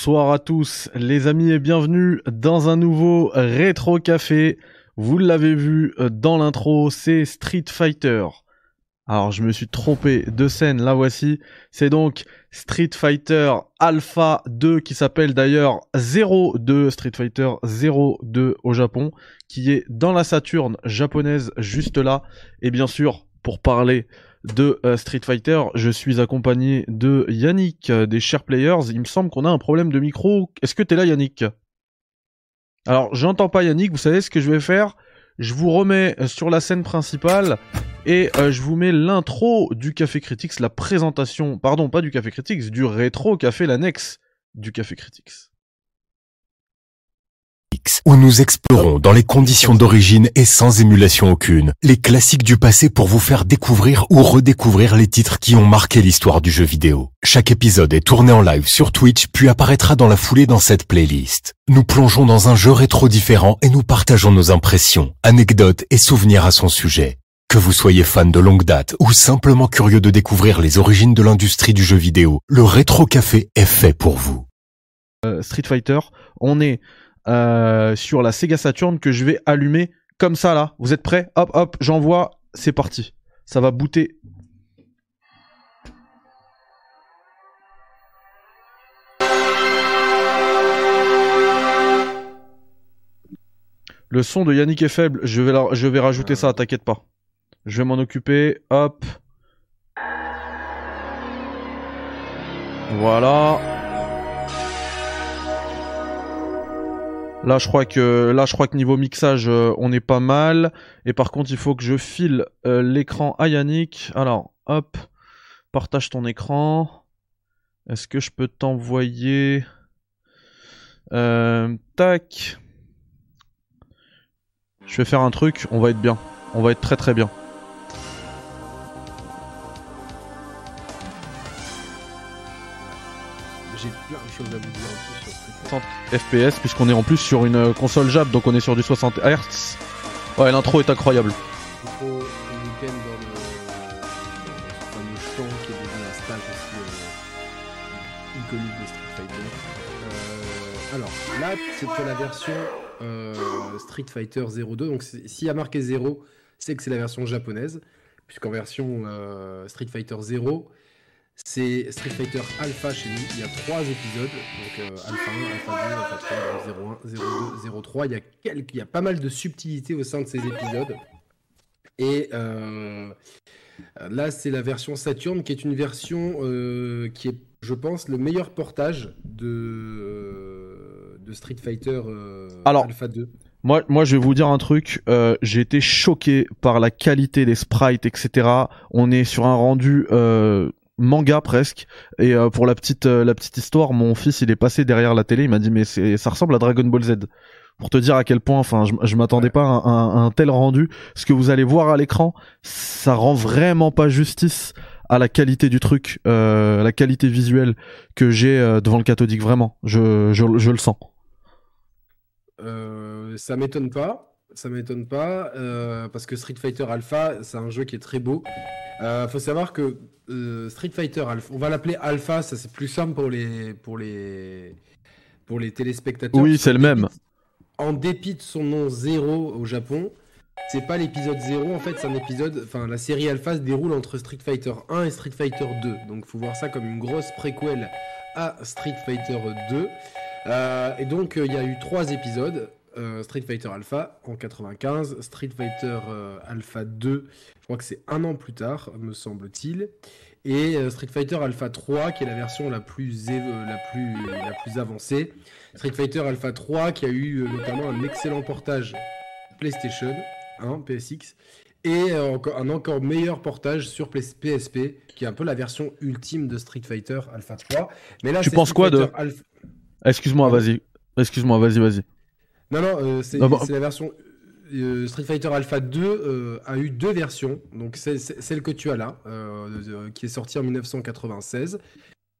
Bonsoir à tous les amis et bienvenue dans un nouveau rétro café. Vous l'avez vu dans l'intro, c'est Street Fighter. Alors je me suis trompé de scène, la voici. C'est donc Street Fighter Alpha 2 qui s'appelle d'ailleurs 02 Street Fighter 02 au Japon, qui est dans la Saturne japonaise juste là. Et bien sûr, pour parler de euh, Street Fighter. Je suis accompagné de Yannick euh, des Share Players. Il me semble qu'on a un problème de micro. Est-ce que t'es là Yannick? Alors j'entends pas Yannick, vous savez ce que je vais faire? Je vous remets euh, sur la scène principale et je vous mets l'intro du Café Critics, la présentation, pardon pas du Café Critics, du rétro café, l'annexe du Café Critics où nous explorons dans les conditions d'origine et sans émulation aucune, les classiques du passé pour vous faire découvrir ou redécouvrir les titres qui ont marqué l'histoire du jeu vidéo. Chaque épisode est tourné en live sur Twitch puis apparaîtra dans la foulée dans cette playlist. Nous plongeons dans un jeu rétro différent et nous partageons nos impressions, anecdotes et souvenirs à son sujet. Que vous soyez fan de longue date ou simplement curieux de découvrir les origines de l'industrie du jeu vidéo, le Rétro Café est fait pour vous. Euh, Street Fighter, on est euh, sur la Sega Saturn que je vais allumer comme ça là. Vous êtes prêts? Hop hop, j'envoie, c'est parti. Ça va booter. Le son de Yannick est faible, je vais, je vais rajouter ça, t'inquiète pas. Je vais m'en occuper, hop. Voilà. Là, je crois que là, je crois que niveau mixage, euh, on est pas mal. Et par contre, il faut que je file euh, l'écran à Yannick. Alors, hop, partage ton écran. Est-ce que je peux t'envoyer euh, Tac. Je vais faire un truc. On va être bien. On va être très très bien. J'ai plein de choses à vous dire 60 FPS puisqu'on est en plus sur une euh, console Jap donc on est sur du 60 Hz. Ouais l'intro est incroyable. Euh. Euh, alors là c'est la version Street Fighter 02 donc s'il y a marqué 0 c'est que c'est la version japonaise puisqu'en version Street Fighter 0 c'est Street Fighter Alpha chez nous. Il y a trois épisodes. Donc euh, Alpha 1, Alpha 2, Alpha 3, 01, 02, 03. Il y, a quelques, il y a pas mal de subtilités au sein de ces épisodes. Et euh, là, c'est la version Saturn qui est une version euh, qui est, je pense, le meilleur portage de, de Street Fighter Alors, Alpha 2. Moi, moi, je vais vous dire un truc. Euh, J'ai été choqué par la qualité des sprites, etc. On est sur un rendu euh, manga presque. Et euh, pour la petite euh, la petite histoire, mon fils il est passé derrière la télé, il m'a dit mais ça ressemble à Dragon Ball Z. Pour te dire à quel point, enfin, je, je m'attendais pas à un, à un, tel rendu. Ce que vous allez voir à l'écran, ça rend vraiment pas justice à la qualité du truc, euh, la qualité visuelle que j'ai euh, devant le cathodique. Vraiment, je, je, je le sens. Euh, ça m'étonne pas, ça m'étonne pas, euh, parce que Street Fighter Alpha, c'est un jeu qui est très beau. Euh, faut savoir que euh, Street Fighter Alpha, on va l'appeler Alpha, ça c'est plus simple pour les pour les pour les téléspectateurs. Oui, c'est le même. En dépit de son nom zéro au Japon, c'est pas l'épisode 0 en fait, c'est un épisode. Enfin, la série Alpha se déroule entre Street Fighter 1 et Street Fighter 2, donc faut voir ça comme une grosse préquelle à Street Fighter 2. Euh, et donc il y a eu trois épisodes. Euh, Street Fighter Alpha en 95, Street Fighter euh, Alpha 2, je crois que c'est un an plus tard, me semble-t-il, et euh, Street Fighter Alpha 3, qui est la version la plus, la plus, la plus avancée. Street Fighter Alpha 3, qui a eu notamment un excellent portage PlayStation 1, PSX, et un encore meilleur portage sur PSP, qui est un peu la version ultime de Street Fighter Alpha 3. Mais là, tu penses quoi de... Alpha... Excuse-moi, vas-y. Excuse-moi, vas-y, vas-y. Non, non, euh, c'est bon. la version. Euh, Street Fighter Alpha 2 euh, a eu deux versions. Donc, c'est celle que tu as là, qui est sortie en 1996.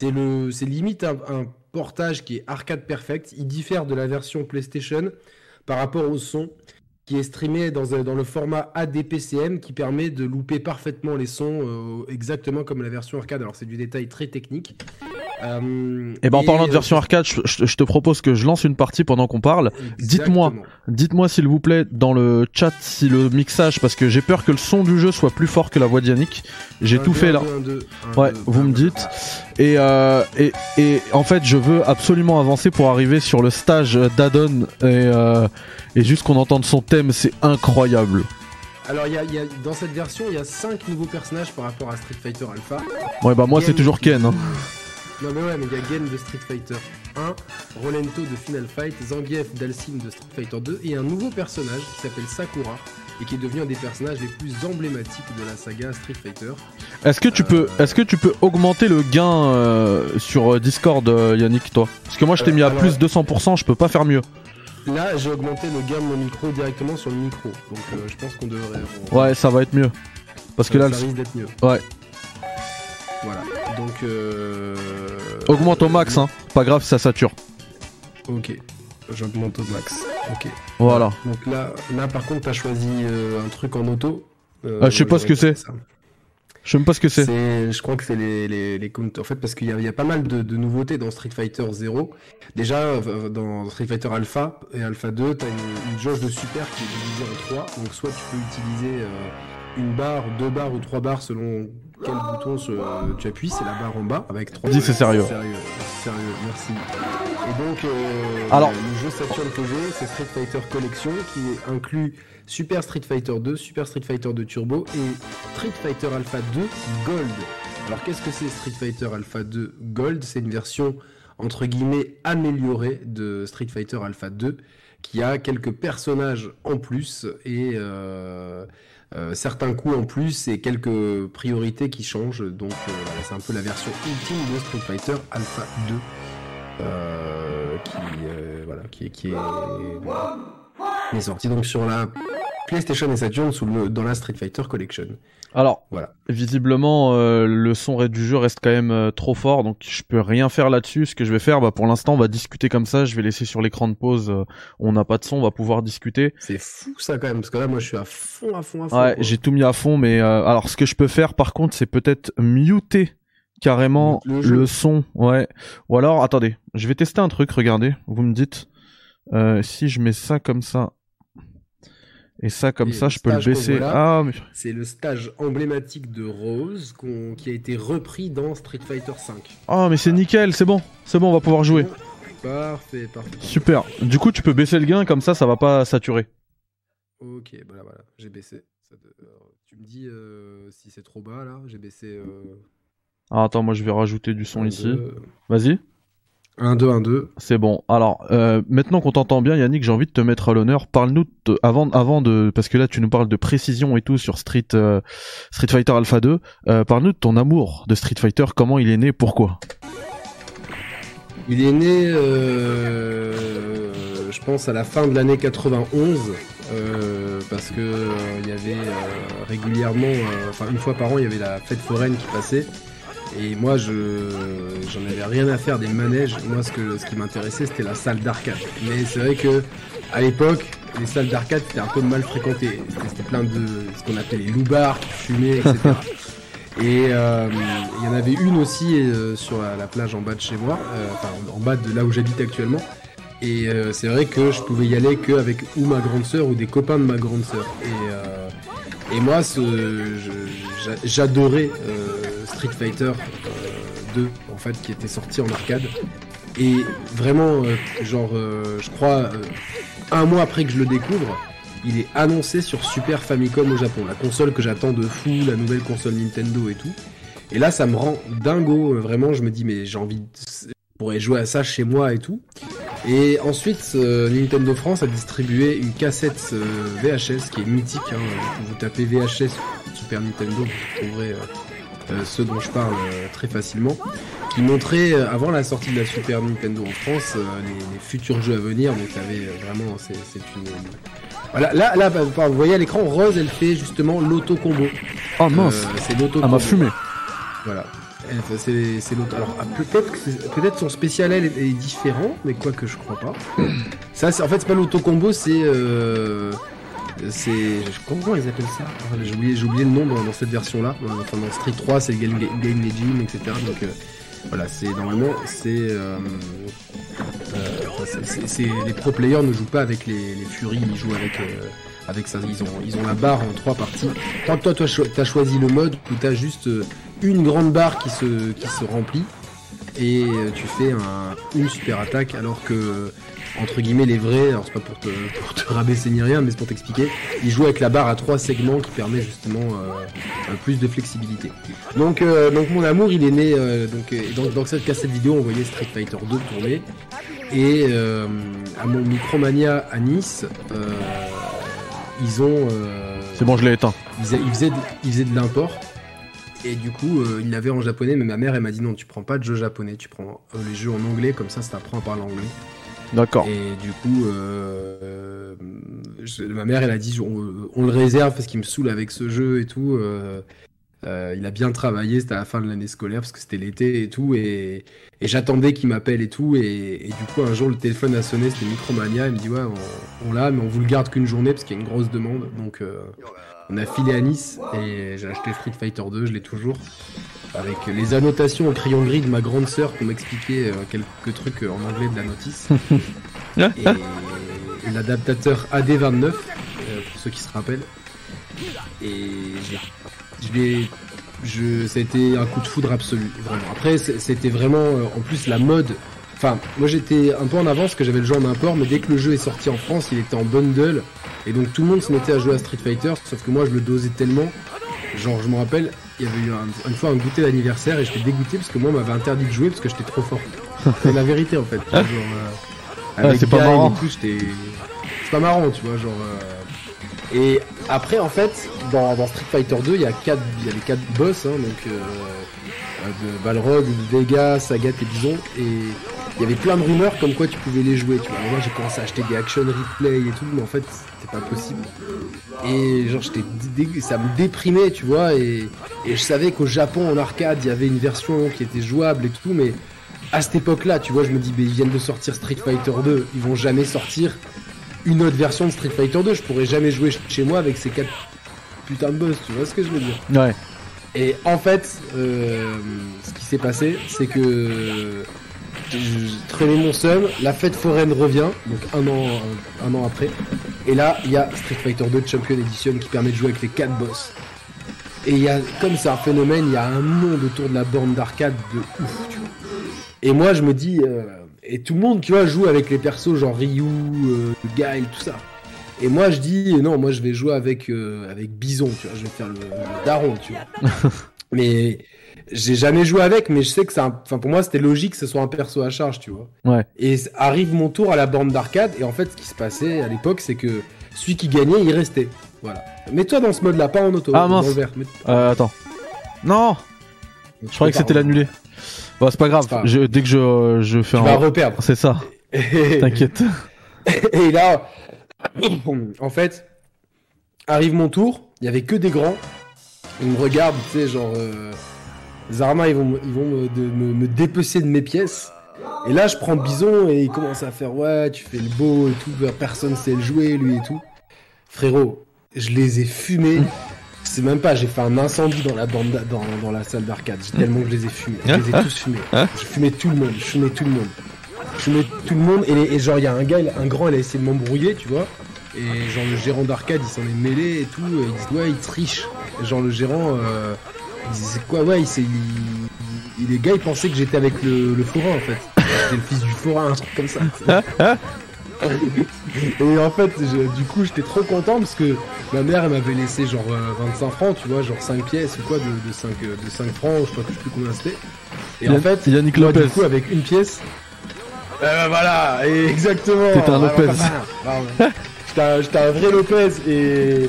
C'est le, c'est limite un, un, portage qui est arcade perfect. Il diffère de la version PlayStation par rapport au son qui est streamé dans, dans le format ADPCM qui permet de louper parfaitement les sons exactement comme la version arcade. Alors, c'est du détail très technique. Euh, Et ben en parlant de euh, version arcade, je, je- je te propose que je lance une partie pendant qu'on parle. dites-moi. Dites-moi s'il vous plaît dans le chat si le mixage, parce que j'ai peur que le son du jeu soit plus fort que la voix d'Yannick. J'ai tout deux, fait là. deux, un, deux, un, Ouais, deux, vous me dites. Et, euh, et, et en fait, je veux absolument avancer pour arriver sur le stage d'Adon et, euh, et juste qu'on entende son thème, c'est incroyable. Alors, il y a, y a- dans cette version, il y a 5 nouveaux personnages par rapport à Street Fighter Alpha. Ouais, bah moi c'est toujours Ken. Hein. Non, mais ouais, mais il y a Gen de Street Fighter 1, Rolento de Final Fight, Zangief d'Alcine de Street Fighter 2 et un nouveau personnage qui s'appelle Sakura et qui est devenu un des personnages les plus emblématiques de la saga Street Fighter. Est-ce que tu peux, est-ce que tu peux augmenter le gain euh, sur euh, Discord, euh, Yannick, toi? Parce que moi je t'ai Euh, mis à alors- plus 200%, je peux pas faire mieux. Là, j'ai augmenté le gain de mon micro directement sur le micro, donc euh, je pense qu'on devrait. on- Ouais, ça va être mieux. Parce que là, ça le- risque d'être mieux. Ouais. Voilà, donc. Euh... augmente au max, hein. Pas grave, ça sature. Ok, j'augmente au max. Ok. Voilà. Donc là, là par contre, t'as choisi euh, un truc en auto. Euh, Ah, je sais pas ce que c'est. Je sais même pas ce que c'est. Je crois que c'est les, les, les. En fait, parce qu'il y y a pas mal de, de nouveautés dans Street Fighter 0. Déjà, euh, dans Street Fighter Alpha et Alpha 2, t'as une, une jauge de super qui est divisée en trois. Donc, soit tu peux utiliser euh, une barre, deux barres ou trois barres selon quel bouton se- tu appuies. C'est la barre en bas avec trois. Dis, c'est sérieux. Sérieux, sérieux, merci. Et donc, euh, Alors- le jeu Saturn que j'ai, c'est Street Fighter Collection qui inclut Super Street Fighter 2, Super Street Fighter 2 Turbo et Street Fighter Alpha 2 Gold. Alors qu'est-ce que c'est Street Fighter Alpha 2 Gold? C'est une version entre guillemets améliorée de Street Fighter Alpha 2 qui a quelques personnages en plus et euh, euh, certains coups en plus et quelques priorités qui changent. Donc euh, voilà, c'est un peu la version ultime de Street Fighter Alpha 2 euh, qui, euh, voilà, qui, qui est, est sorti donc sur la PlayStation et Saturn sous le, dans la Street Fighter Collection. Alors, Voilà. visiblement, euh, le son du jeu reste quand même euh, trop fort, donc je peux rien faire là-dessus. Ce que je vais faire, bah, pour l'instant, on va discuter comme ça. Je vais laisser sur l'écran de pause. euh, on n'a pas de son, on va pouvoir discuter. C'est fou ça quand même, parce que là moi je suis à fond, à fond, à fond. Ouais, j'ai tout mis à fond, mais euh, alors ce que je peux faire, par contre, c'est peut-être muter carrément Le le, son. Ouais. Ou alors, attendez, je vais tester un truc. Regardez, vous me dites euh, si je mets ça comme ça. Et ça comme Et ça, je peux le baisser. voilà. Ah, mais... C'est le stage emblématique de Rose qui a été repris dans Street Fighter 5. ah, mais c'est nickel, c'est bon, c'est bon, on va pouvoir jouer. Parfait, parfait. Super. Du coup, tu peux baisser le gain comme ça, ça va pas saturer. Ok, voilà, voilà, j'ai baissé. Ça de- alors, tu me dis euh, si c'est trop bas là, j'ai baissé. Euh, Ah, attends, moi je vais rajouter du son ici. Vas-y. 1, 2, 1, 2. C'est bon. Alors, euh, maintenant qu'on t'entend bien, Yannick, j'ai envie de te mettre à l'honneur. Parle-nous de- avant, avant de, parce que là, tu nous parles de précision et tout sur Street, euh, Street Fighter Alpha 2. Euh, Parle-nous de ton amour de Street Fighter. Comment il est né? Pourquoi? Il est né, euh, je pense, à la fin de l'année 91, euh, parce que euh, il y avait euh, régulièrement, euh, enfin une fois par an, il y avait la fête foraine qui passait. Et moi, je j'en avais rien à faire des manèges. Moi, ce que ce qui m'intéressait, c'était la salle d'arcade. Mais c'est vrai que à l'époque, les salles d'arcade c'était un peu mal fréquenté. C'était plein de ce qu'on appelait les loupards qui fumaient, etc. Et euh, il y en avait une aussi euh, sur la, la plage en bas de chez moi, euh, enfin en, bas de là où j'habite actuellement. Et c'est vrai que je pouvais y aller qu'avec ou ma grande sœur ou des copains de ma grande sœur. Et, et moi, j'adorais Street Fighter euh, 2, en fait, qui était sorti en arcade. Et vraiment, euh, genre, euh, je crois, euh, un mois après que je le découvre, il est annoncé sur Super Famicom au Japon, la console que j'attends de fou, la nouvelle console Nintendo et tout. Et là, ça me rend dingo, euh, vraiment, je me dis, mais j'ai envie de... pourrais jouer à ça chez moi et tout. Et ensuite, euh, Nintendo France a distribué une cassette euh, VHS qui est mythique. Hein. Vous tapez VHS Super Nintendo, vous trouverez euh, euh, ce dont je parle euh, très facilement. Qui montrait, euh, avant la sortie de la Super Nintendo en France, euh, les, les futurs jeux à venir. Donc, il y avait euh, vraiment, c'est c'est une. Voilà, là, là, bah, vous voyez à l'écran, Rose, elle fait justement l'auto-combo. Oh mince, Euh, c'est l'auto-combo. elle m'a fumé. Voilà. C'est c'est l'autre. Alors ah, peut-être c'est- peut-être son spécial elle est, est différent, mais quoi que je crois pas. Ça, c'est- en fait, c'est pas l'auto-combo, c'est euh, c'est comment ils appellent ça J'ai oublié, le nom dans, cette version-là. Enfin, dans Street 3, c'est game, game Legend, etc. Donc euh, Voilà, c'est normalement, c'est, euh, euh, c'est- les pro players ne jouent pas avec les, Fury, ils jouent avec, euh, avec ça. Ils ont, ils ont la barre en trois parties. Toi, toi, toi, cho- t'as choisi le mode où t'as juste euh, une grande barre qui se, qui se remplit et euh, tu fais un, une super attaque alors que entre guillemets les vrais, alors c'est pas pour te, pour te rabaisser ni rien, mais c'est pour t'expliquer, ils jouent avec la barre à trois segments qui permet justement euh, plus de flexibilité. Donc, euh, donc mon amour il est né euh, donc dans, dans cette cassette vidéo on voyait Street Fighter 2 tourner et à mon Micromania à Nice ils ont C'est bon, je l'ai éteint. ils, faisaient- ils faisaient de, ils faisaient de l'import. Et du coup, euh, ils l'avaient en japonais, mais ma mère, elle m'a dit non, tu prends pas de jeux japonais, tu prends euh, les jeux en anglais, comme ça, ça t'apprend à parler anglais. D'accord. Et du coup, euh, ma mère, elle a dit on, le réserve parce qu'il me saoule avec ce jeu et tout. euh, euh, il a bien travaillé, c'était à la fin de l'année scolaire parce que c'était l'été et tout. Et, j'attendais qu'il m'appelle et tout. Et, du coup, un jour, le téléphone a sonné, c'était Micromania. Il me dit Ouais, on, on l'a, mais on vous le garde qu'une journée parce qu'il y a une grosse demande. Donc, on a filé à Nice et j'ai acheté Street Fighter 2, je l'ai toujours. Avec les annotations au crayon gris de ma grande sœur pour m'expliquer euh, quelques trucs euh, en anglais de la notice. et, l'adaptateur AD29, euh, pour ceux qui se rappellent. Et je l'ai. Je, ça a été un coup de foudre absolu, vraiment. Après, c'était vraiment, euh, en plus, la mode. Enfin, moi j'étais un peu en avance, parce que j'avais le jeu en import, mais dès que le jeu est sorti en France, il était en bundle. Et donc tout le monde se mettait à jouer à Street Fighter, sauf que moi je le dosais tellement. Genre, je me rappelle, il y avait eu un- une fois un goûter d'anniversaire et j'étais dégoûté parce que moi on m'avait interdit de jouer parce que j'étais trop fort. C'est la vérité en fait. Genre, euh, avec c'est pas marrant. C'est pas marrant, tu vois, genre. euh, Et après, en fait, dans, dans Street Fighter 2, il y a quatre, il y a les quatre boss, hein, donc euh, de Balrog, Vega, Sagat et Bison, et il y avait plein de rumeurs comme quoi tu pouvais les jouer, tu vois. Moi, j'ai commencé à acheter des action replay et tout, mais en fait, c'était pas possible. Et genre, j'étais, ça me déprimait, tu vois, et, je savais qu'au Japon, en arcade, il y avait une version qui était jouable et tout, mais à cette époque-là, tu vois, je me dis, mais ils viennent de sortir Street Fighter 2, ils vont jamais sortir une autre version de Street Fighter 2. Je pourrais jamais jouer chez moi avec ces quatre putains de boss, tu vois ce que je veux dire Ouais. Et en fait, euh, ce qui s'est passé, c'est que je traînais mon seum, la fête foraine revient, donc un an, un an après, et là, il y a Street Fighter 2 Champion Edition qui permet de jouer avec les quatre boss. Et il y a, comme c'est un phénomène, il y a un monde autour de la borne d'arcade de ouf, tu vois. Et moi, je me dis, euh, et tout le monde, tu vois, joue avec les persos genre Ryu, euh, Guile, tout ça. Et moi, je dis, non, moi, je vais jouer avec, euh, avec Bison, tu vois, je vais faire le, le daron, tu vois. mais j'ai jamais joué avec, mais je sais que c'est un... Enfin, pour moi, c'était logique que ce soit un perso à charge, tu vois. Ouais. Et arrive mon tour à la borne d'arcade, et en fait, ce qui se passait à l'époque, c'est que celui qui gagnait, il restait. Voilà. Mets-toi dans ce mode-là, pas en auto. Ah, dans mince. le vert. Mets- Euh, attends. Non Je croyais que c'était l'annulé. Bon, c'est pas grave. Pas. Je- dès que je, je fais Tu un. vas reperdre. C'est ça. T'inquiète. Et là, en fait, arrive mon tour, il y avait que des grands. Ils me regardent, tu sais, genre. euh, Zarma, ils vont, me- ils vont me, de- me- me dépecer de mes pièces. Et là, je prends Bison et il commence à faire Ouais, tu fais le beau et tout, personne sait le jouer, lui et tout. Frérot, je les ai fumés. C'est même pas, j'ai fait un incendie dans la, bande d'a- dans, dans la salle d'arcade. J'ai tellement que je les ai fumés. Je les ai tous fumés. Je fumais tout le monde, je fumais tout le monde. Je fumais tout le monde et, les- et genre il y a un gars, un grand, il a essayé de m'embrouiller, tu vois. Et genre le gérant d'arcade, il s'en est mêlé et tout. Et il dit ouais, il triche. Et genre le gérant, euh, il dit c'est quoi? Ouais, il s'est, il, il- les gars, ils pensaient que j'étais avec le, le forain en fait. J'étais le fils du forain, un truc comme ça. Et en fait, je- du coup, j'étais trop content parce que ma mère, elle m'avait laissé genre euh, 25 francs, tu vois, genre 5 pièces ou quoi, de, de 5, euh, de 5 francs, je sais pas plus combien c'était. Et en fait, Yannick moi, Lopez. du coup, avec une pièce. Euh, voilà, et exactement. T'étais un Voilà, Lopez. voilà, voilà. J'étais un, vrai Lopez et,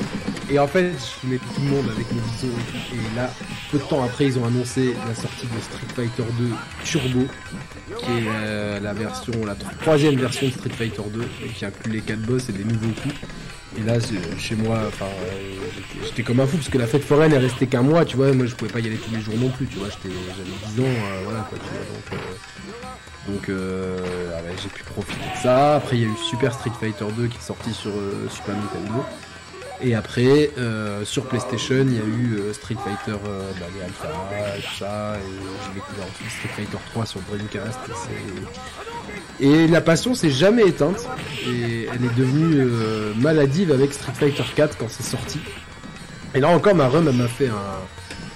et en fait, je mets tout le monde avec mes bisous et là, peu de temps après, ils ont annoncé la sortie de Street Fighter 2 Turbo, qui est euh, la version, la tro- troisième version de Street Fighter 2, et qui inclut les 4 boss et des nouveaux coups. Et là, c'est- chez moi, euh, j'étais- comme un fou parce que la fête foraine est restée qu'un mois, tu vois. Moi, je pouvais pas y aller tous les jours non plus, tu vois. J'avais 10 ans, euh, voilà quoi, tu vois. Donc, euh, donc euh, ah j'ai pu profiter de ça. Après, il y a eu Super Street Fighter 2 qui est sorti sur euh, Super Nintendo. Et après, euh, sur PlayStation, il y a eu euh, Street Fighter, euh, bah, les Alpha, et tout ça, et j'ai découvert ensuite Street Fighter 3 sur Dreamcast. Et, et la passion s'est jamais éteinte, et elle est devenue maladive avec Street Fighter 4 quand c'est sorti. Et là encore, ma run, elle m'a fait un.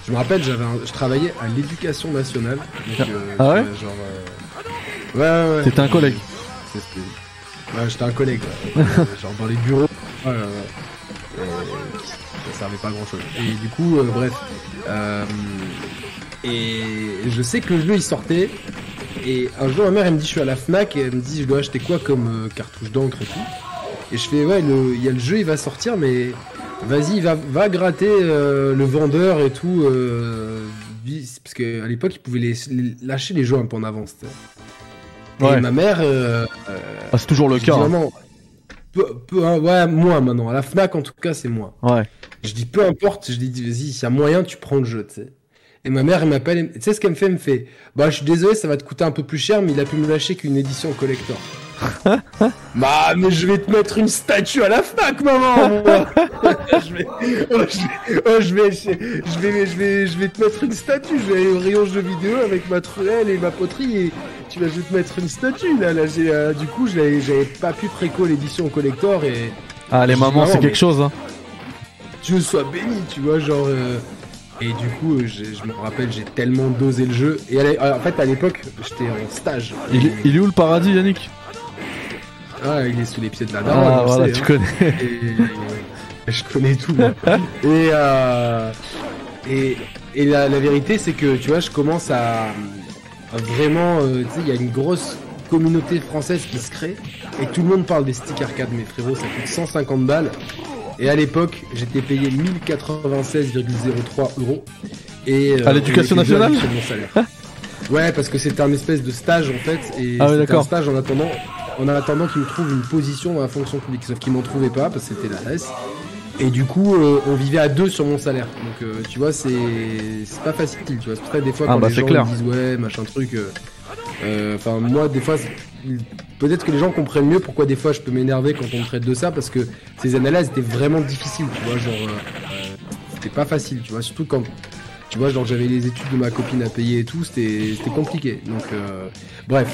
Je me rappelle, j'avais, un- je travaillais à l'éducation nationale. Donc, euh, Ah ouais genre, euh, ouais, ouais, ouais. T'étais un collègue. C'était- Ouais, j'étais un collègue, ouais. Genre dans les bureaux. Ouais, ouais, ouais. Et ça servait pas à grand chose. Et du coup, euh, bref. Euh, et je sais que le jeu il sortait. Et un jour, ma mère elle me dit Je suis à la Fnac et elle me dit Je dois acheter quoi comme euh, cartouche d'encre et tout. Et je fais Ouais, il y a le jeu, il va sortir, mais vas-y, va, va gratter euh, le vendeur et tout. euh, parce qu'à l'époque, ils pouvaient les, les- lâcher les jeux un peu en avance. Ouais. Et ma mère. euh, Ah, c'est toujours le cas. hein. Peu, peu- hein, ouais, moi maintenant. À la Fnac, en tout cas, c'est moi. Ouais. Je dis peu importe, je dis vas-y, s'il y a moyen, tu prends le jeu, tu sais. Et ma mère, elle m'appelle, et- tu sais ce qu'elle me fait? Elle me fait Bah, je suis désolé, ça va te coûter un peu plus cher, mais il a pu me lâcher qu'une édition collector. Bah, mais je vais te mettre une statue à la Fnac, maman je, vais, oh, je, vais, oh, je, vais, je, je vais, je, vais, je vais te mettre une statue. Je vais aller au rayon jeux vidéo avec ma truelle et ma poterie et tu vas, je vais te mettre une statue. Là, là, j'ai, euh, du coup, j'avais pas pu préco l'édition collector et Ah, les mamans, maman, c'est quelque chose. Hein. Dieu soit béni, tu vois, genre. euh, Et du coup, euh, je me rappelle, j'ai tellement dosé le jeu. Et en fait, à l'époque, j'étais en stage. Il est où le paradis, Yannick? Ah, il est sous les pieds de la Ah, daronne, voilà, sait, tu hein. connais. Et je connais tout. moi. et, euh, et et la, la vérité, c'est que tu vois, je commence à, à vraiment, euh, tu sais, il y a une grosse communauté française qui se crée et tout le monde parle des sticks arcade. Mes frérots, ça coûte 150 balles. Et à l'époque, j'étais payé 1096,03 euros. Et euh, À l'éducation nationale mon salaire. Ouais, parce que c'était un espèce de stage en fait, et Ah c'était d'accord. un stage en attendant, en attendant qu'ils me trouvent une position dans la fonction publique. Sauf qu'ils m'en trouvaient pas parce que c'était la S. Et du coup, euh, on vivait à deux sur mon salaire. Donc, euh, tu vois, c'est pas facile. Tu vois, c'est pour ça que des fois Ah quand bah, les gens clair. me disent ouais, machin truc. euh, Enfin, moi, des fois, peut-être que les gens comprennent mieux pourquoi des fois je peux m'énerver quand on me traite de ça parce que ces elles étaient vraiment difficiles. Tu vois, genre, c'était pas facile. Tu vois, surtout quand tu vois, genre j'avais les études de ma copine à payer et tout, c'était c'était compliqué. Donc, euh, bref.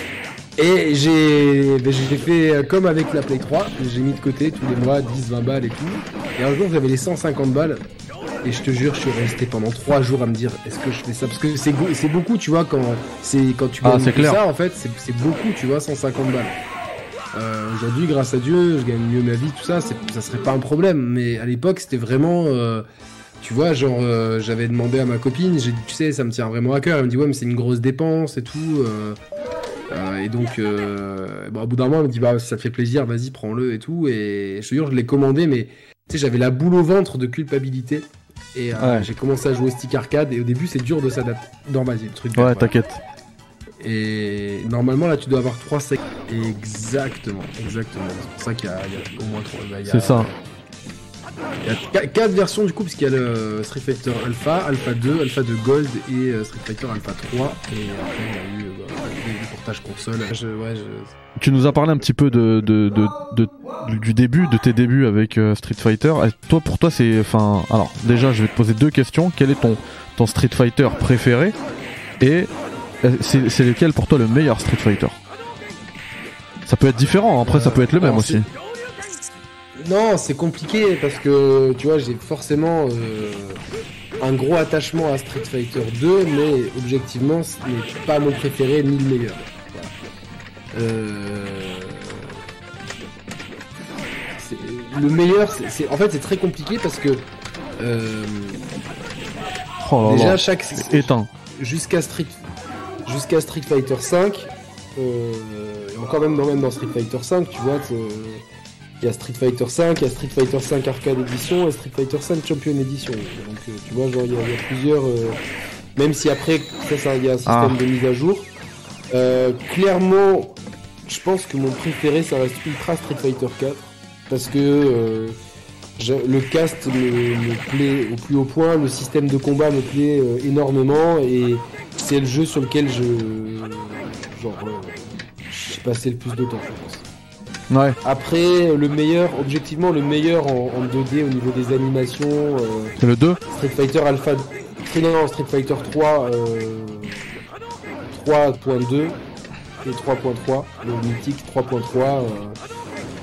Et j'ai ben, j'ai fait euh, comme avec la Play 3, j'ai mis de côté tous les mois 10-20 balles et tout. Et un jour j'avais les 150 balles. Et je te jure, je suis resté pendant 3 jours à me dire est-ce que je fais ça? Parce que c'est beaucoup, tu vois, quand, c'est quand tu Ah, gagnes tout clair. ça, en fait, c'est beaucoup, tu vois, 150 balles. Euh, Aujourd'hui, grâce à Dieu, je gagne mieux ma vie, tout ça, ça serait pas un problème. Mais à l'époque, c'était vraiment. euh, tu vois, genre, euh, j'avais demandé à ma copine, j'ai dit, tu sais, ça me tient vraiment à cœur. Elle me dit, ouais, mais c'est une grosse dépense et tout. Euh, et donc, euh, bon, au bout d'un moment, elle me dit, bah, si ça te fait plaisir, vas-y, prends-le et tout. Et je te jure, je l'ai commandé, mais tu sais, j'avais la boule au ventre de culpabilité. Et euh, Ouais. j'ai commencé à jouer au stick arcade. Et au début, c'est dur de s'adapter. Normal, le truc. Ouais, t'inquiète. Et normalement, là, tu dois avoir 3 sec. Exactement, exactement. C'est pour ça qu'il y, a il y a au moins 3. C'est ça. Il y a 4 versions du coup, parce qu'il y a le Street Fighter Alpha, Alpha 2, Alpha 2 Gold et Street Fighter Alpha 3. Et après, il y a eu bah, console. Je, ouais, je... Tu nous as parlé un petit peu de, de, de, de- du début, de tes débuts avec euh, Street Fighter. Et toi, pour toi, c'est, enfin, alors déjà, je vais te poser deux questions. Quel est ton, ton Street Fighter préféré? Et euh, c'est c'est lequel pour toi le meilleur Street Fighter? Ça peut être différent. Après, ça peut être le même aussi. Non, c'est compliqué parce que tu vois, j'ai forcément euh, un gros attachement à Street Fighter 2, mais objectivement, ce n'est pas mon préféré ni le meilleur. Euh, Le meilleur, c'est- en fait c'est très compliqué parce que euh, Oh déjà chaque Éteint. jusqu'à Street jusqu'à Street Fighter 5 euh, et encore même dans même dans Street Fighter 5 tu vois il y a Street Fighter 5 il y a Street Fighter 5 Arcade Edition et Street Fighter 5 Champion Edition donc tu vois genre il y, a plusieurs euh, même si après ça, ça, il y a un système Ah. de mise à jour Euh, clairement je pense que mon préféré ça reste Ultra Street Fighter 4 parce que euh, je- le cast me, me plaît au plus haut point, le système de combat me plaît euh, énormément et c'est le jeu sur lequel je genre j'ai passé le plus de temps je pense. Ouais. Après, le meilleur, objectivement, le meilleur en, en 2D au niveau des animations, C'est le 2 Street Fighter Alpha. Non, Street Fighter 3, euh, 3.2 et 3.3, le mythique 3.3. Euh,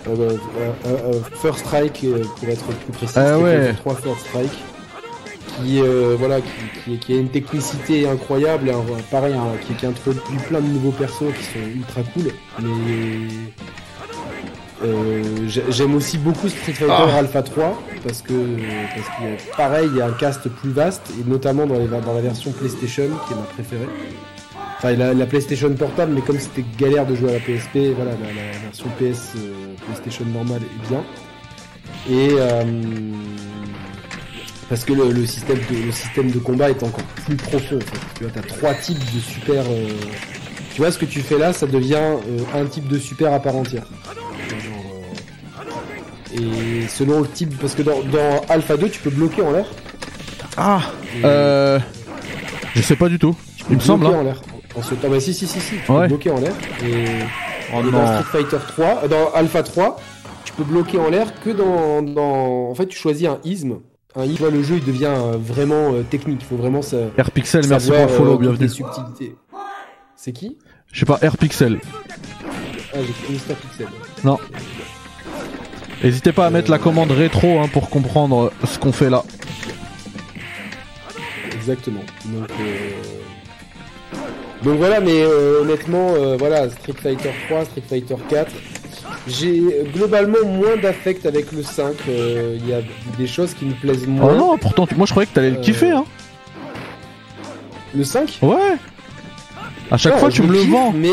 euh, euh, euh, First Strike, pour être plus précis. Ah ouais. Fighter 3 First Strike. Qui, euh, voilà, qui, qui, qui a une technicité incroyable, et un- pareil, hein, qui, qui introduit plein de nouveaux persos qui sont ultra cool, mais euh, j'ai- j'aime aussi beaucoup Street Fighter Ah. Alpha 3 parce que parce pareil il y a un cast plus vaste et notamment dans, les, dans la version PlayStation qui est ma préférée. Enfin la, la PlayStation portable mais comme c'était galère de jouer à la PSP, voilà la, la version PS euh, PlayStation normale est bien. Et euh, parce que le, le système de, le système de combat est encore plus profond. En fait. Tu vois, t'as trois types de super. euh, Tu vois ce que tu fais là, ça devient euh, un type de super à part entière. Et selon le type, parce que dans, dans Alpha 2, tu peux bloquer en l'air. Ah Et Euh. Je sais pas du tout. Il me semble. Hein. En sautant. Bah si, si, si, si, tu Ouais. peux bloquer en l'air. Et, Oh et dans non. Street Fighter 3, euh, dans Alpha 3, tu peux bloquer en l'air que dans, dans. En fait, tu choisis un isme. Un isme, le jeu il devient euh, vraiment euh, technique. Il faut vraiment ça. Airpixel, merci pour le follow, euh, bienvenue. subtilités. C'est qui? Je sais pas, Airpixel. Ah, j'ai Mr. Pixel. N'hésitez pas à mettre la commande rétro hein, pour comprendre ce qu'on fait là. Exactement. Donc, euh, Donc voilà, mais euh, honnêtement, euh, voilà, Street Fighter 3, Street Fighter 4, j'ai globalement moins d'affect avec le 5. euh, Il y a des choses qui me plaisent Oh moins. non, pourtant, tu- moi je croyais que t'allais le kiffer, hein. Le 5 Ouais. À chaque fois, tu me le kiffe, vends. Mais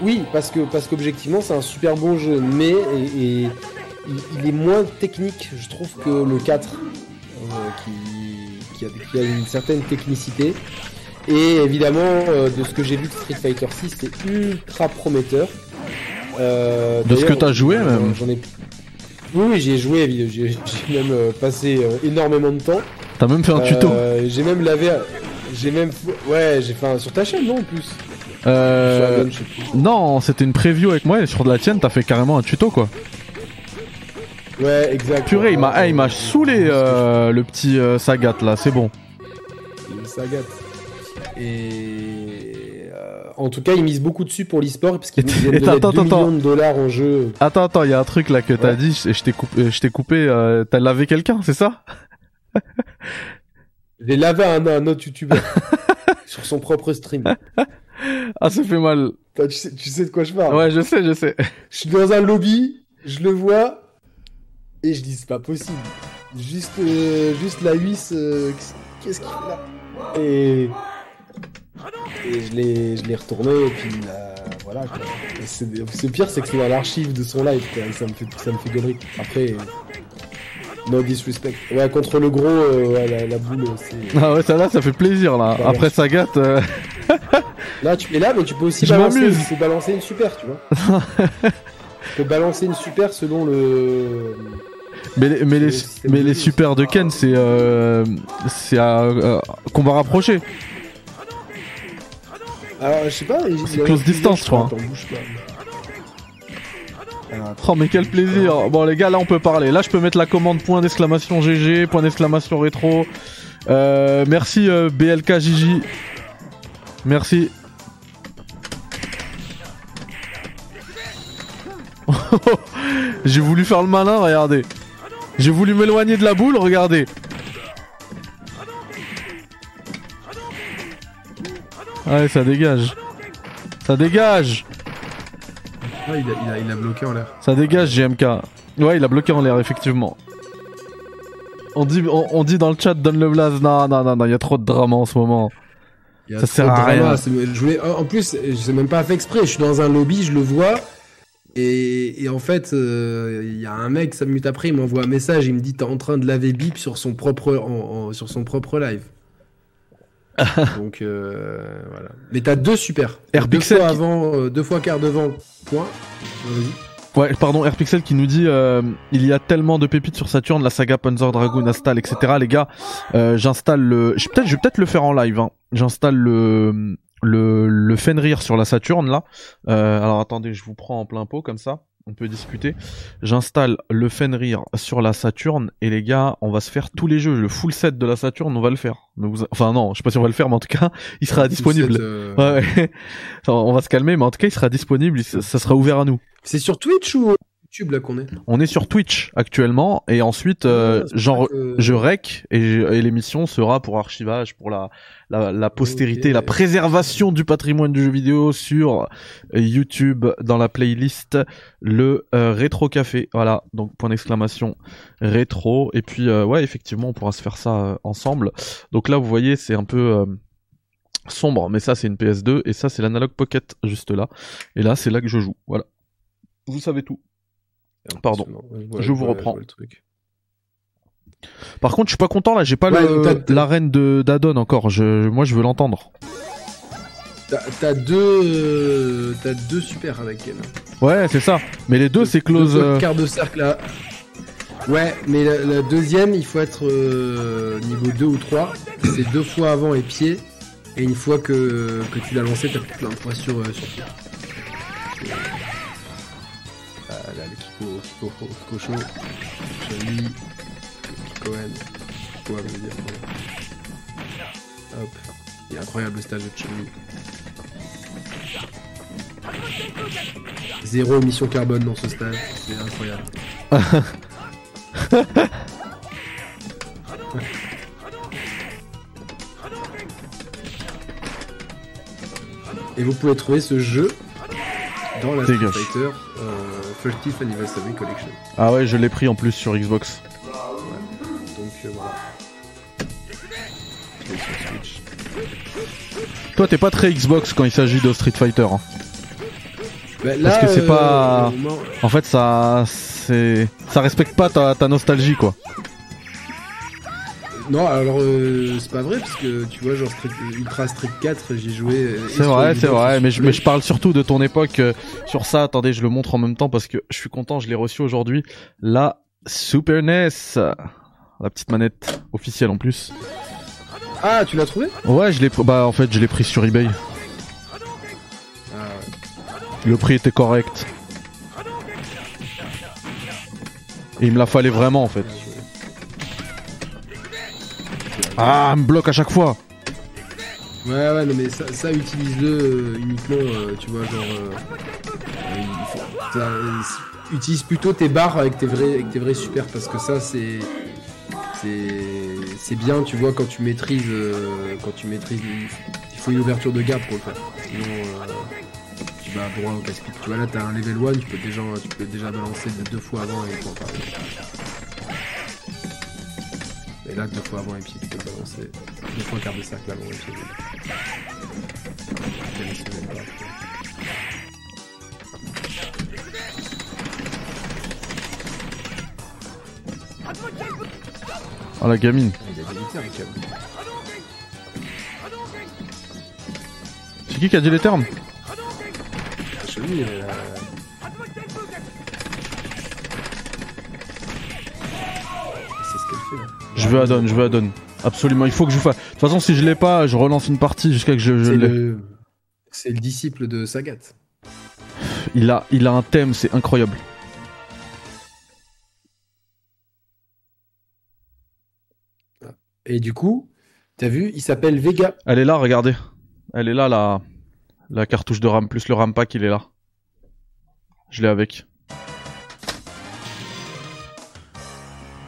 oui, parce que parce qu'objectivement, c'est un super bon jeu, mais et, et il, est moins technique, je trouve, que le 4, euh, qui, qui, a, qui a une certaine technicité. Et évidemment, euh, de ce que j'ai vu de Street Fighter 6, c'est ultra prometteur. Euh, De ce que t'as joué, euh, même. J'en ai. Oui, oui, j'y ai joué, j'ai même euh, passé euh, énormément de temps. T'as même fait un tuto. Euh, j'ai même lavé. J'ai même. Ouais, j'ai fait un sur ta chaîne, non, en plus? Sur la Euh, non, c'était une preview avec moi et sur de la tienne, t'as fait carrément un tuto quoi. Ouais, exact. Purée, il m'a, il m'a Euh, saoulé euh, le petit Sagat là, c'est bon. Ça gâte. Et euh, en tout cas, ils misent beaucoup dessus pour l'e-sport parce qu'ils viennent de attends, mettre attends, 2 attends. millions de dollars en jeu. Attends, attends, il y a un truc là que t'as Ouais. dit je t'ai coupé, je t'ai coupé. euh, t'as lavé quelqu'un, c'est ça? J'ai lavé un, un autre youtubeur sur son propre stream. Ah, ça fait mal. Tu, sais, tu sais de quoi je parle? Ouais, je sais, je sais. Je suis dans un lobby, je le vois et je dis c'est pas possible. Juste, euh, juste la huisse, euh, qu'est-ce qu'il là? Et, et je l'ai, je l'ai retourné et puis euh, voilà. Quoi. Et c'est pire, c'est que c'est dans l'archive de son live. Quoi, et ça me fait, ça me fait gueulerie. Après, euh, no disrespect. Ouais, contre le gros, euh, ouais, la, la boule, c'est. Ah ouais, ça là, ça fait plaisir là. Après Sagat, euh, Là, tu es là, mais tu peux aussi Je balancer, m'amuse. tu peux balancer une super, tu vois. tu peux balancer une super selon le. mais les, mais les, mais de les super de Ken, c'est euh, c'est à euh, combat rapproché. Alors, je sais pas. C'est close distance, je crois. Attends. Oh mais quel plaisir Bon les gars là on peut parler Là je peux mettre la commande point d'exclamation GG Point d'exclamation rétro euh, Merci euh, BLK Gigi Merci J'ai voulu faire le malin regardez J'ai voulu m'éloigner de la boule regardez Ouais ça dégage Ça dégage Ah, il, a, il, a, il a bloqué en l'air. Ça dégage GMK. Ouais, il a bloqué en l'air, effectivement. On dit, on, on dit dans le chat, donne le blaze. Non, non, non, non, il y a trop de drama en ce moment. Il y a Ça sert à rien. Je voulais, en plus, je sais même pas fait exprès. Je suis dans un lobby, je le vois. Et, et en fait, euh, il y a un mec, 5 minutes après, il m'envoie un message. Il me dit T'es en train de laver bip sur son propre, en- en- sur son propre live. Donc euh, voilà. Mais t'as deux super. Air deux Pixel fois qui- avant, euh, deux fois quart devant. Point. Vas-y. Ouais, pardon, Airpixel qui nous dit euh, il y a tellement de pépites sur Saturn, la saga Panzer Dragoon, Astal, etc. Les gars, euh, j'installe le. je- Peut-être, je vais peut-être le faire en live. Hein. J'installe le le, le Fenrir sur la Saturn là. Euh, alors attendez, je vous prends en plein pot comme ça. On peut discuter. J'installe le Fenrir sur la Saturn et les gars, on va se faire tous les jeux. Le full set de la Saturn, on va le faire. Vous- Enfin non, je sais pas si on va le faire, mais en tout cas, il sera disponible. Euh, Ouais, ouais. Attends, on va se calmer, mais en tout cas, il sera disponible. ça sera ouvert à nous. C'est sur Twitch ou YouTube là qu'on est On est sur Twitch actuellement et ensuite, euh, que- je rec et, l'émission sera pour archivage, pour la, la, la postérité, la préservation du patrimoine du jeu vidéo sur euh, YouTube dans la playlist le euh, rétro café. Voilà, donc point d'exclamation rétro. Et puis euh, ouais, effectivement, on pourra se faire ça euh, ensemble. Donc là, vous voyez, c'est un peu euh, sombre, mais ça c'est une PS2 et ça c'est l'analog pocket juste là. Et là, c'est là que je joue. Voilà. Vous savez tout. Pardon. Ouais, Je vous reprends. le truc. Par contre, je suis pas content là, j'ai pas Ouais, l'arène de d'Adon encore. Je, moi, je veux l'entendre. T'as- deux, euh, t'as deux super avec elle. Ouais, c'est ça. Mais les deux, c'est close. Deux euh, quart de cercle là. Ouais, mais la, la deuxième, il faut être euh, niveau 2 ou 3. C'est deux fois avant et pied. Et une fois que, que tu l'as lancé, t'as plein de points sur, euh, sur pied. Kiko, Kiko, Kiko Show. Johnny. Cohen. Quoi, dire. Hop. Il est incroyable le stage de Chun-Li. Zéro émission carbone dans ce stage, c'est incroyable. Et vous pouvez trouver ce jeu dans la Street. Fighter euh, 30th Anniversary Collection. Ah ouais, je l'ai pris en plus sur Xbox. Donc euh, voilà. Sur Switch. Toi, t'es pas très Xbox quand il s'agit de Street Fighter. hein. Bah, là, que c'est pas- moment- En fait, ça, c'est, ça respecte pas ta, ta nostalgie, quoi. Non, alors euh, c'est pas vrai parce que tu vois, genre Street- Ultra Street 4, j'ai joué. euh, C'est vrai, c'est vrai. Mais je, mais je parle surtout de ton époque euh, sur ça. Attendez, je le montre en même temps parce que je suis content. Je l'ai reçu aujourd'hui. La Super NES, la petite manette officielle en plus. Ah, tu l'as trouvé? Ouais, je l'ai, bah en fait, je l'ai pris sur eBay. Ah, Le prix était correct. Et il me la fallait vraiment en fait. Ah, me bloque à chaque fois. Ouais, ouais, non, mais ça, ça utilise-le euh, uniquement, euh, tu vois, genre. euh, utilise plutôt tes barres avec tes vrais, avec tes vrais super parce que ça, c'est. C'est bien, tu vois, quand tu maîtrises. euh, quand tu maîtrises. Il faut une ouverture de garde pour le faire. Sinon. tu vas droit au casse-pique. Tu vois, là, t'as un level 1, tu peux déjà, tu peux déjà balancer de- deux fois avant et point pas. Et là, deux fois avant et puis tu peux balancer deux fois quart de cercle avant level là Oh la gamine. Ah, même. C'est qui qui a dit les termes? Ah, Chelou, euh, Je veux Adon, je veux Adon. Absolument, il faut que je fasse. De toute façon, si je l'ai pas, je relance une partie jusqu'à que je, l'ai. le... c'est le disciple de Sagat. Il a, il a un thème, c'est incroyable. Et du coup, t'as vu, il s'appelle Vega. Elle est là, regardez. Elle est là, la, la cartouche de RAM plus le RAM pack, il est là. Je l'ai avec.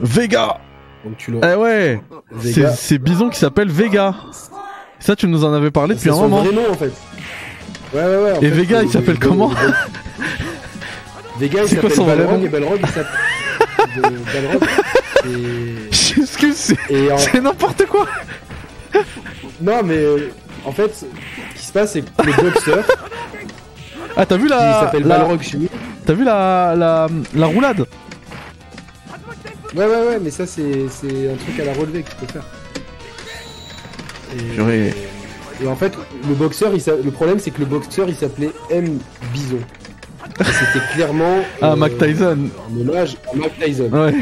Vega Donc tu l'auras. Eh ouais C'est c'est Bison qui s'appelle Vega Ça, tu nous en avais parlé C'est depuis un son moment. vrai nom en fait. Ouais, ouais, ouais. en Et fait, Vega, le- il s'appelle le- comment le- Vega, il C'est s'appelle Balrog et Balrog, il s'appelle. Balrog. Et... J'excuse, c'est en- c'est n'importe quoi Non, mais en fait, ce qui se passe, c'est que le boxeur, Ah, t'as vu la... s'appelle la- Balrog. T'as vu la, la, la roulade? Ouais, ouais, ouais, mais ça, c'est c'est un truc à la relevée que tu peux faire. Et, Purée. et en fait, le boxeur, il s'a- le problème, c'est que le boxeur, il s'appelait M. Bison. Et C'était clairement. Ah, euh, Mac Tyson. En hommage à Mac Tyson. Ouais.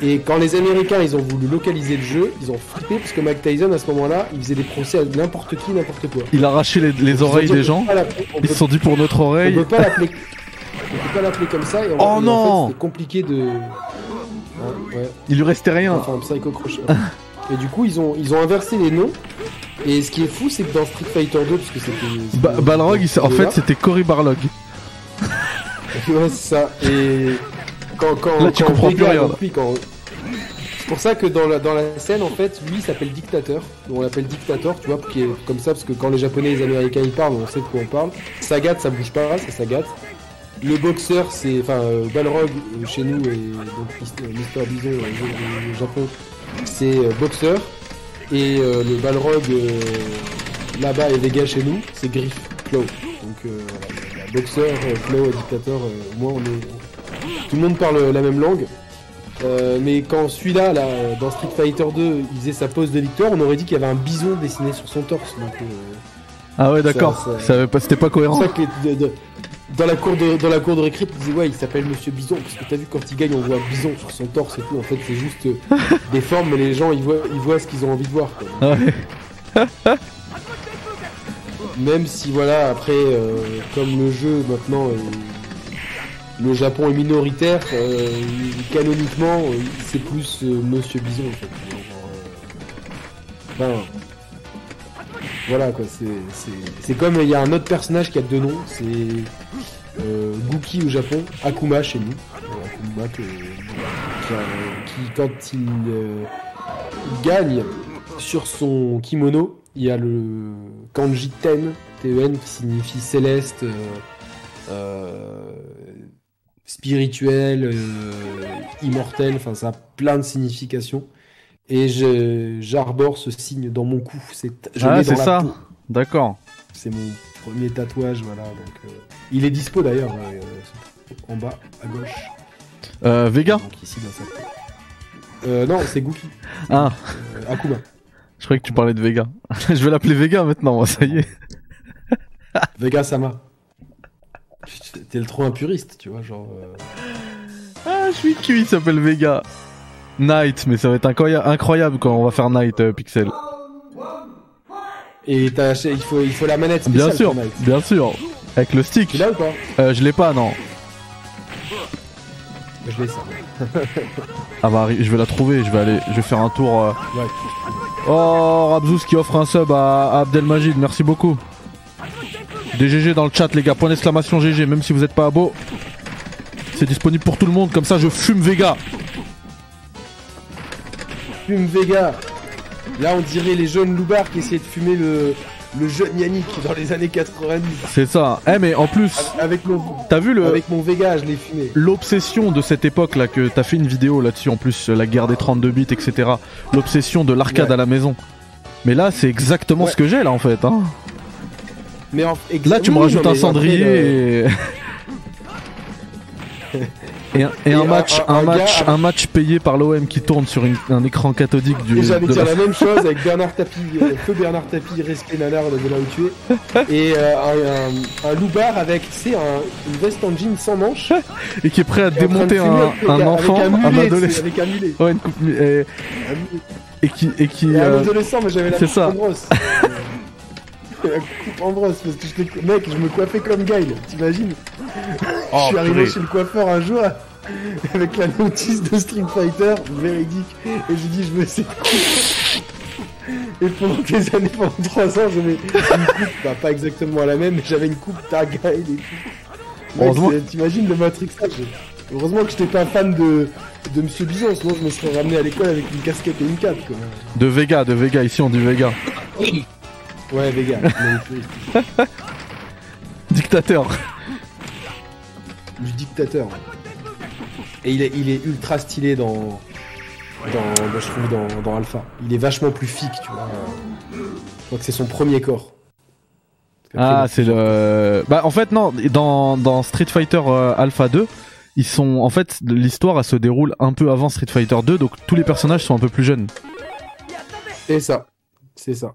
Et quand les Américains ils ont voulu localiser le jeu, ils ont flippé parce que Mike Tyson à ce moment-là, il faisait des procès à n'importe qui, n'importe quoi. Il a arraché les, les ont oreilles dit, on des peut gens. pas l'appeler- on Ils peut- se sont dit pour notre On oreille. peut pas l'appeler. On peut pas l'appeler comme ça. Et en, Oh et en non fait, C'était compliqué de. Ouais, ouais. Il lui restait rien. Enfin, un psycho crochet. Et du coup, ils ont, ils ont inversé les noms. Et ce qui est fou, c'est que dans Street Fighter 2, parce que c'était. Ba- c'était- Balrog, il en fait, c'était Cory Barlog. Ouais, c'est ça. Et quand, quand, Là, tu quand comprends plus rien, quand... C'est pour ça que dans la, dans la scène, en fait, lui il s'appelle Dictateur. On l'appelle Dictator, tu vois, qui est comme ça, parce que quand les Japonais et les Américains ils parlent, on sait de quoi on parle. Sagat, ça bouge pas, c'est Sagat. Le boxeur, c'est. Enfin, euh, Balrog euh, chez nous et donc Mister Bison au- Japon, c'est euh, boxeur. Et euh, le Balrog euh, là-bas et Vega chez nous, c'est Griff, Claw. Donc euh, boxeur, Claw euh, moi on est. Tout le monde parle la même langue. Euh, mais quand celui-là, là, dans Street Fighter 2, il faisait sa pose de victoire, on aurait dit qu'il y avait un bison dessiné sur son torse. Donc, euh, Ah ouais, d'accord. Ça- ça- pas- C'était pas c'est cohérent. pour ça que les- de- de- dans la cour de dans la cour de récré, tu disais ouais, il s'appelle Monsieur Bison parce que t'as vu quand il gagne, on voit Bison sur son torse et tout. En fait, c'est juste euh, des formes, mais les gens ils voient ils voient ce qu'ils ont envie de voir. quoi. Ah ouais. Même si voilà, après, euh, comme le jeu maintenant, est- le Japon est minoritaire, euh, canoniquement, euh, c'est plus euh, Monsieur Bison en fait. Euh, enfin, voilà quoi, c'est- comme il y a un autre personnage qui a deux noms, c'est euh, au Japon, Akuma chez nous. Akuma qui, quand il euh, gagne sur son kimono, il y a le kanji Ten, T-E-N, qui signifie céleste, euh, euh, spirituel, immortel, enfin ça a plein de significations. Et je- j'arbore ce signe dans mon cou. C'est, Ah, c'est ça. D'accord. C'est mon premier tatouage, voilà. Donc, euh, il est dispo d'ailleurs, euh, en bas à gauche. Euh, Vega Donc ici dans sa peau. Euh, non, c'est Guki, Ah, euh, Akuma. je croyais que tu parlais de Vega. je vais l'appeler Vega maintenant, moi, ça y est. Vega Sama. T'es le trop un puriste, tu vois, genre. euh, Ah, je suis cuit, il s'appelle Vega. Night, mais ça va être incroya- incroyable quand on va faire Night euh, Pixel. Et t'as il faut, il faut la manette spéciale. Bien sûr, pour Night. bien sûr. Avec le stick. Tu l'as ou pas? Euh, je l'ai pas, non. Je l'ai ça. Ah bah, je vais la trouver, je vais aller, je vais faire un tour. euh. Ouais. Oh, Rabzous qui offre un sub à, à Abdelmajid, merci beaucoup. Des GG dans le chat, les gars, point d'exclamation GG, même si vous êtes pas abo. C'est disponible pour tout le monde, comme ça je fume Vega. Fume Vega. Là, on dirait les jeunes loupards qui essayaient de fumer le, le jeune Yannick dans les années 90. C'est ça. Eh, mais en plus, Avec mon, t'as vu le. avec mon Vega, je l'ai fumé. L'obsession de cette époque là que t'as fait une vidéo là-dessus en plus la guerre des 32 bits etc. L'obsession de l'arcade Ouais. à la maison. Mais là c'est exactement Ouais. ce que j'ai là en fait. Hein. Mais en, Là tu me rajoutes un cendrier après, et... et, un, et un Et match, un- un, un match, gars- un match payé par l'OM qui tourne sur une- un écran cathodique du. Et j'allais dire la- la même chose avec Bernard Tapie, euh, feu Bernard Tapie, respect nanar de là où tu es. Et euh, un, un, loupard avec, tu sais, un- une veste en jean sans manches. et qui est prêt à démonter un, enfant, un, adolescent. Avec un mulet. Ouais, une coupe- et, qui et qui Et un euh, adolescent, mais j'avais la c'est ça. la coupe en brosse, parce que j'étais- mec, je me coiffais comme Gail, t'imagines Oh, Je suis arrivé chez le coiffeur un jour avec la notice de Street Fighter, véridique, et j'ai dit je veux cette coupe. Et pendant des années, pendant 3 ans, j'avais une coupe, bah, pas exactement la même, mais j'avais une coupe Targail et tout. Heureusement- T'imagines le matrixage Heureusement que j'étais pas fan de, de Monsieur Bison, sinon je me serais ramené à l'école avec une casquette et une cape. Quoi. de Vega, de Vega ici on dit Vega. Ouais, mais- Dictateur. du dictateur. Et il est, il est ultra stylé dans, dans, dans- je trouve dans, dans Alpha. Il est vachement plus fic, tu vois. Je crois que c'est son premier corps. Ah, c'est le. Bah, en fait, non. Dans, dans Street Fighter euh, Alpha 2, ils sont. En fait, l'histoire, elle se déroule un peu avant Street Fighter 2, donc tous les personnages sont un peu plus jeunes. C'est ça, c'est ça.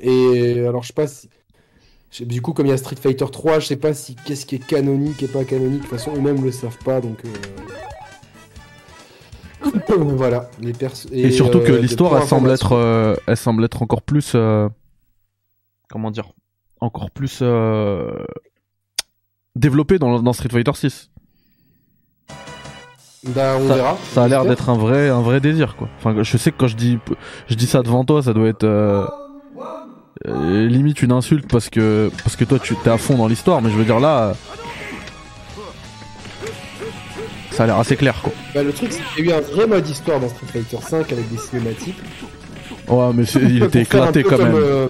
Et alors, je sais pas si. Du coup, comme il y a Street Fighter 3, je sais pas si qu'est-ce qui est canonique et pas canonique. De toute façon, eux-mêmes le savent pas, donc. euh, voilà, les persos. Et, surtout que euh, l'histoire, elle semble être, euh, elle semble être encore plus, comment dire, encore plus développée dans, dans Street Fighter 6. Bah, on verra. Ça a l'air d'être un vrai, un vrai désir, quoi. Enfin, je sais que quand je dis, je dis ça devant toi, ça doit être euh, euh, limite une insulte parce que, parce que toi, tu t'es à fond dans l'histoire, mais je veux dire là, euh, ça a l'air assez clair, quoi. Bah, le truc, c'est qu'il y a eu un vrai mode histoire dans Street Fighter 5 avec des cinématiques. Ouais, mais c'est- il était éclaté quand même. euh,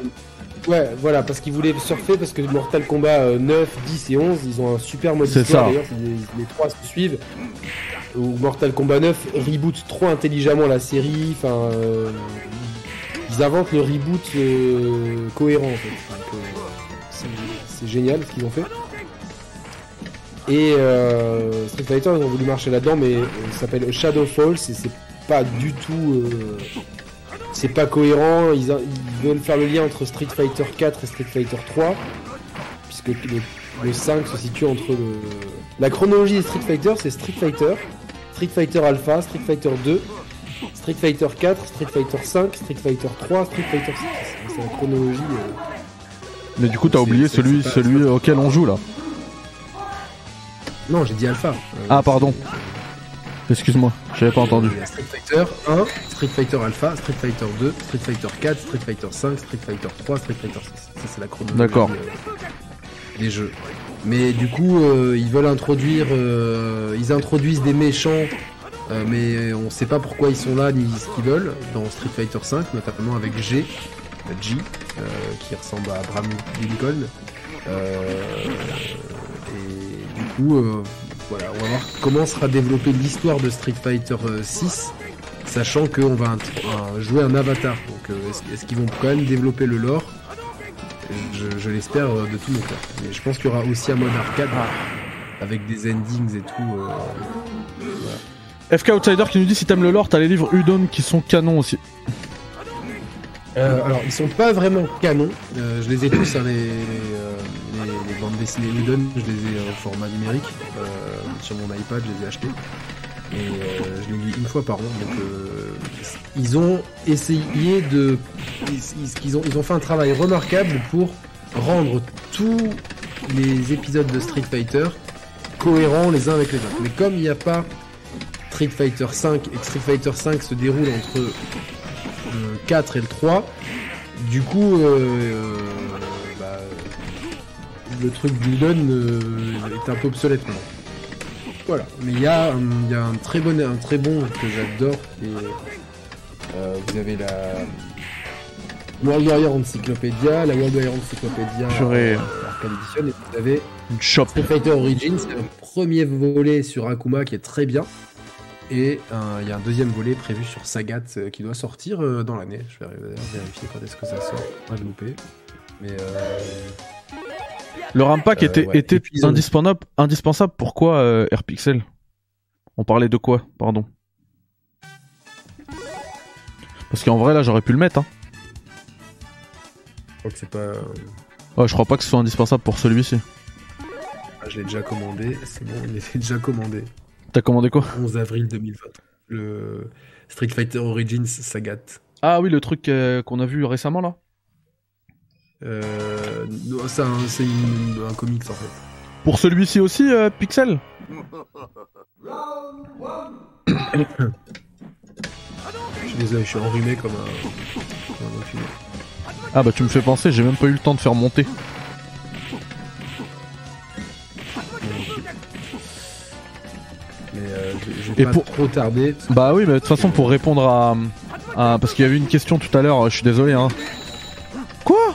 Ouais, voilà, parce qu'ils voulaient surfer, parce que Mortal Kombat euh, 9, 10 et 11, ils ont un super mode histoire, d'ailleurs, c'est- les, les trois se suivent. Ou Mortal Kombat 9 reboot trop intelligemment la série, enfin... euh, ils inventent le reboot euh, cohérent, en fait. Euh, c'est- génial ce qu'ils ont fait. Et euh, Street Fighter, ils ont voulu marcher là-dedans, mais ça s'appelle Shadowfall, et c'est pas du tout... c'est pas cohérent, ils veulent faire le lien entre Street Fighter 4 et Street Fighter 3, puisque le, le 5 se situe entre le... La chronologie des Street Fighter, c'est Street Fighter, Street Fighter Alpha, Street Fighter 2, Street Fighter 4, Street Fighter 5, Street Fighter 3, Street Fighter 6. C'est la chronologie. euh. Mais du coup, t'as oublié celui, pas- celui auquel on joue là. Non, j'ai dit Alpha. Euh, Ah, pardon. Excuse-moi, j'avais pas entendu. Street Fighter 1, Street Fighter Alpha, Street Fighter 2, Street Fighter 4, Street Fighter 5, Street Fighter 3, Street Fighter 6. Ça, c'est la chronologie D'accord. euh, des jeux. Mais du coup, euh, ils veulent introduire. euh, ils introduisent des méchants, euh, mais on sait pas pourquoi ils sont là ni ce qu'ils veulent. Dans Street Fighter 5, notamment avec G, G, euh, qui ressemble à Abraham Lincoln. Euh, et du coup, voilà, on va voir comment sera développée l'histoire de Street Fighter euh, 6, sachant qu'on va un- jouer un avatar. Donc, est-ce, qu'ils vont quand même développer le lore? Je, je l'espère de tout mon cœur. Mais je pense qu'il y aura aussi un mode arcade avec des endings et tout. euh, FK Outsider qui nous dit si t'aimes le lore, t'as les livres Udon qui sont canons aussi. Euh, alors, ils sont pas vraiment canons. Euh, je les ai tous, hein, les, euh, les, bandes dessinées Udon, je les ai euh, au format numérique. euh, sur mon iPad, je les ai achetés. Et euh, je les lis une fois par an. Donc, euh, ils ont essayé de. Ils- ils ont, ils ont fait un travail remarquable pour rendre tous les épisodes de Street Fighter cohérents les uns avec les autres. Mais comme il n'y a pas Street Fighter 5 et que Street Fighter 5 se déroule entre le 4 et le 3. Du coup, euh, euh, bah, le truc euh, est un peu obsolète maintenant. Voilà, mais il y, a un- il y a un très bon, un très bon que j'adore. Euh, vous avez la World Warrior Encyclopedia, la World Warrior euh, Arcade Edition, et vous avez shop. Street Fighter Origins, c'est un premier volet sur Akuma qui est très bien. Et euh, il y a un deuxième volet prévu sur Sagat euh, qui doit sortir euh, dans l'année. Je vais vérifier quand est-ce que ça sort. Pas de louper. Mais euh, Le Rampack Euh, était, ouais. était puis, ont- indispensable. Pourquoi Airpixel On parlait de quoi? Pardon. Parce qu'en vrai, là, j'aurais pu le mettre. Hein. je crois que c'est pas. Ouais, je crois pas que ce soit indispensable pour celui-ci. ah, je l'ai déjà commandé. C'est bon, il est déjà commandé. T'as commandé quoi 11 avril 2020. Le Street Fighter Origins Sagat. Ah oui, le truc euh, qu'on a vu récemment là Euh, non, c'est un, c'est une- un comics en fait. Pour celui-ci aussi, euh, Pixel Je suis désolé, je suis enrhumé comme un, comme un. Ah bah tu me fais penser, j'ai même pas eu le temps de faire monter. Et pas pour- trop tarder. Bah oui, mais de toute façon, pour répondre à. à- parce qu'il y avait une question tout à l'heure, je suis désolé, hein. Quoi?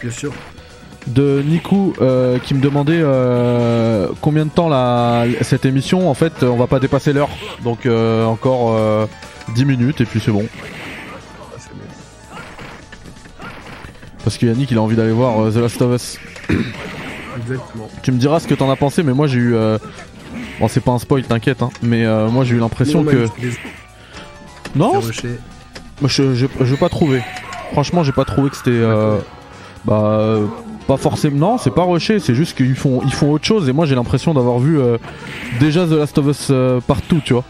Bien sûr. De Niku euh, qui me demandait euh, combien de temps la, cette émission. En fait, on va pas dépasser l'heure. Donc euh, encore euh, 10 minutes et puis c'est bon. Parce que Yannick il a envie d'aller voir The Last of Us. Exactement. Tu me diras ce que t'en as pensé, mais moi j'ai eu. euh, Bon, c'est pas un spoil, t'inquiète, hein. Mais euh, moi j'ai eu l'impression que. Non, je, je, je pas trouver. Franchement, j'ai pas trouvé que c'était. euh, bah. euh, pas forcément. Non, c'est pas rushé, c'est juste qu'ils font, ils font autre chose. Et moi, j'ai l'impression d'avoir vu euh, déjà The Last of Us partout, tu vois.